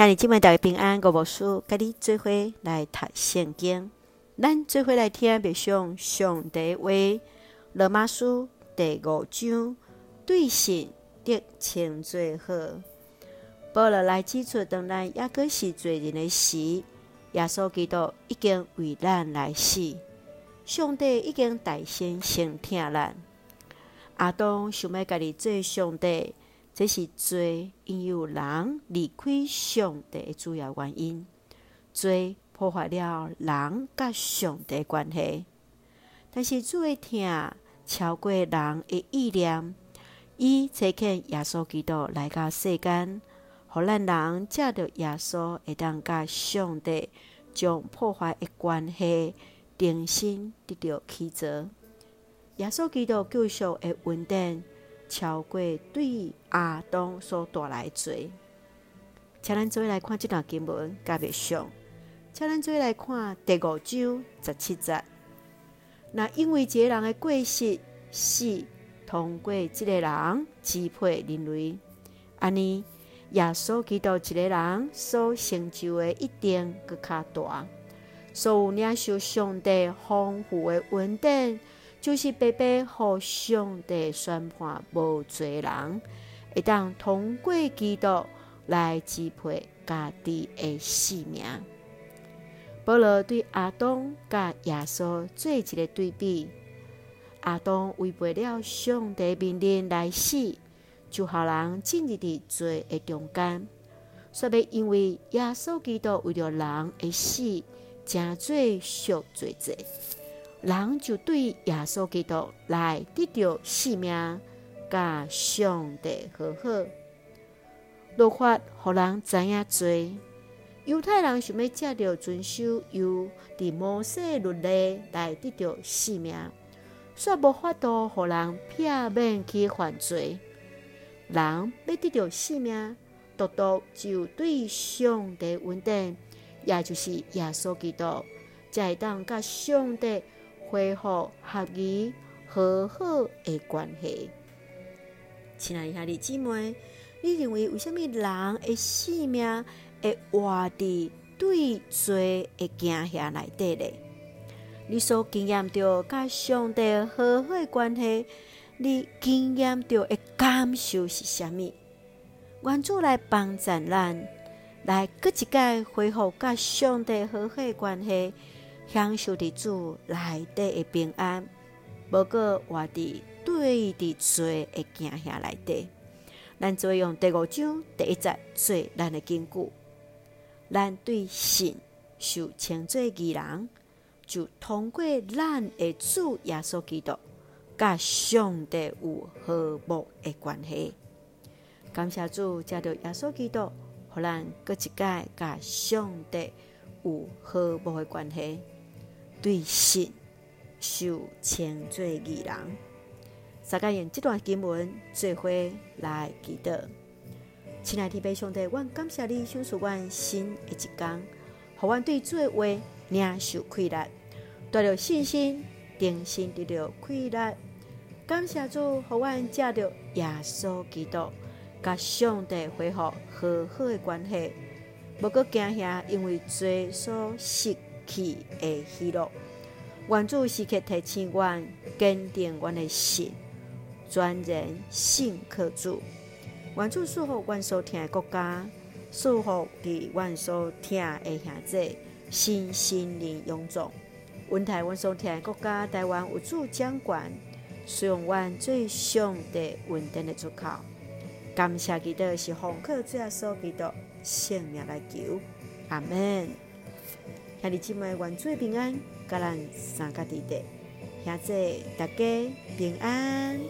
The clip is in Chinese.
向你今晚大平安，我无事，跟你做伙来读圣经，咱做伙来听默想上帝话。罗马书第五章，对神的称最好。保罗来指出，当咱抑阁是罪人的时，耶稣基督已经为咱来死，上帝已经代先先疼咱。阿当想要家己做上帝。这是罪引诱人离开上帝的主要原因。罪破坏了人甲上帝关系，但是主的疼超过人的意念。伊差遣耶稣基督来到世间，互咱人借着耶稣会当甲上帝将破坏的关系重新得到起造。耶稣基督救赎的稳定。超过对亚当所带来的罪，请咱做来看这段经文，甲别上，请咱做来看第五章十七节。那因为这个人的过失，是通过这个人支配人类，安尼耶稣基督这个人所成就的一定阁较大，所有领受上帝丰富的恩典。就是白白互上帝宣判无罪人，会当通过基督来支配家己的性命。保罗对阿当甲耶稣做一个对比：阿当违背了上帝命令来死，就互人进入伫罪的中间。煞要因为耶稣基督为了人的死，成做赎罪祭。人就对耶稣基督来得到性命，甲上帝和好。律法互人知影罪，犹太人想要借着遵守犹伫摩西律例来得到性命，煞无法度互人片面去犯罪。人要得到性命，独独就对上帝稳定，也就是耶稣基督，才会当甲上帝。恢复合宜和好的关系。亲爱的兄弟姊妹，你认为为什么人的性命会活伫对罪的惊吓内底呢？你所经验到甲上帝和好的关系，你经验到的感受是啥物？愿主来帮助咱，来阁一摆恢复甲上帝和好的关系。享受的主内底的平安，无过活伫对的罪的惊吓内底。咱就用第五章第一节做咱的根据。咱对神受称作义人，就通过咱的主耶稣基督，甲上帝有和睦的关系。感谢主，借着耶稣基督，互咱阁一摆甲上帝有和睦的关系。对神受称作义人，大家用这段经文做伙来祈祷。亲爱的弟兄弟，我感谢你，享受我新的一天，互我对做话领受快乐，带着信心，定心得到快乐。感谢主，互我借着耶稣基督，甲上帝恢复和好的关系，无过惊吓，因为罪所失。去的喜乐，愿主时刻提醒我，坚定我的心，专人信靠主。愿主赐福阮所听的国家，赐福伫阮所听的兄弟，心心灵永壮。阮台阮所听的国家，台湾有主掌管，使用阮最上帝稳定的出口。感谢基督是奉靠主耶稣基督性命来求，阿门。兄弟姊妹，愿主平安，甲咱三个弟弟，兄弟大家平安。